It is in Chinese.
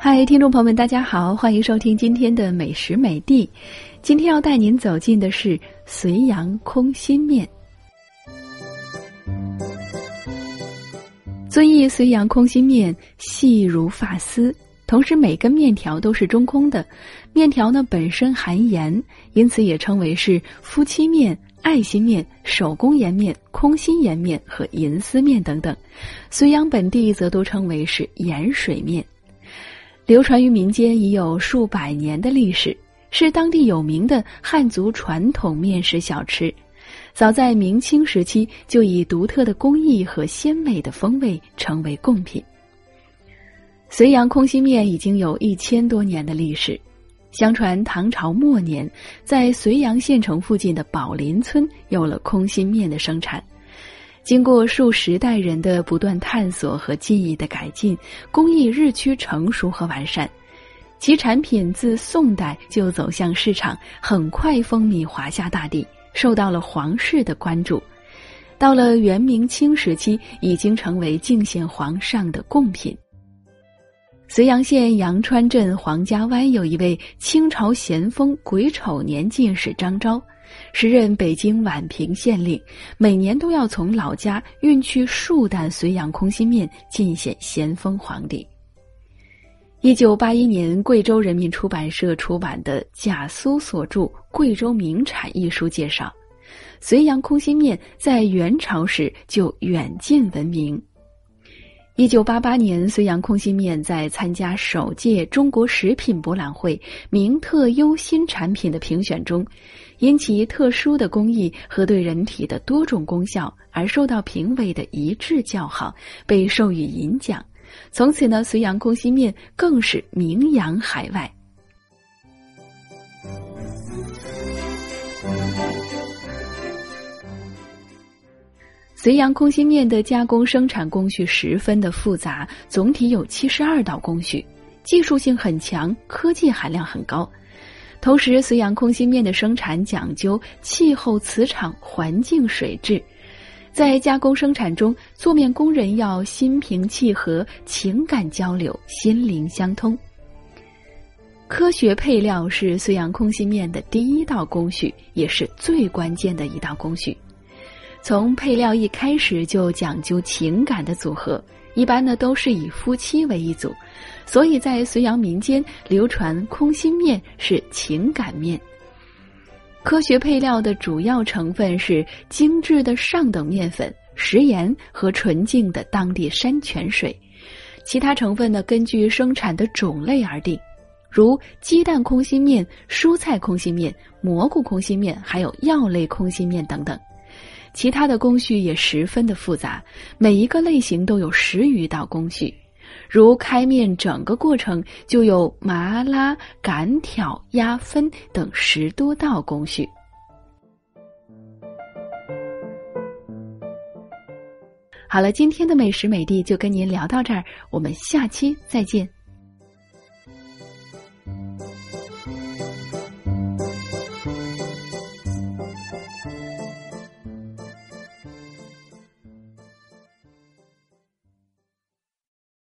嗨，听众朋友们，大家好，欢迎收听今天的美食美地。今天要带您走进的是绥阳空心面。遵义绥阳空心面细如发丝，同时每根面条都是中空的。面条呢本身含盐，因此也称为是夫妻面、爱心面、手工盐面、空心盐面和银丝面等等。绥阳本地则都称为是盐水面。流传于民间已有数百年的历史，是当地有名的汉族传统面食小吃。早在明清时期，就以独特的工艺和鲜美的风味成为贡品。绥阳空心面已经有一千多年的历史。相传唐朝末年，在绥阳县城附近的宝林村有了空心面的生产。经过数十代人的不断探索和技艺的改进，工艺日趋成熟和完善，其产品自宋代就走向市场，很快风靡华夏大地，受到了皇室的关注。到了元明清时期，已经成为敬献皇上的贡品。绥阳县阳川镇黄家湾有一位清朝咸丰癸丑年进士张昭。时任北京宛平县令，每年都要从老家运去数担绥阳空心面进献咸丰皇帝。一九八一年，贵州人民出版社出版的贾苏所著《贵州名产》一书介绍，绥阳空心面在元朝时就远近闻名。一九八八年，绥阳空心面在参加首届中国食品博览会名特优新产品的评选中。因其特殊的工艺和对人体的多种功效而受到评委的一致叫好，被授予银奖。从此呢，绥阳空心面更是名扬海外。绥阳空心面的加工生产工序十分的复杂，总体有七十二道工序，技术性很强，科技含量很高。同时，绥阳空心面的生产讲究气候、磁场、环境、水质，在加工生产中，做面工人要心平气和、情感交流、心灵相通。科学配料是绥阳空心面的第一道工序，也是最关键的一道工序。从配料一开始就讲究情感的组合，一般呢都是以夫妻为一组。所以在绥阳民间流传空心面是情感面。科学配料的主要成分是精致的上等面粉、食盐和纯净的当地山泉水，其他成分呢根据生产的种类而定，如鸡蛋空心面、蔬菜空心面、蘑菇空心面，还有药类空心面等等。其他的工序也十分的复杂，每一个类型都有十余道工序。如开面整个过程就有麻拉、擀挑、压分等十多道工序。好了，今天的美食美地就跟您聊到这儿，我们下期再见。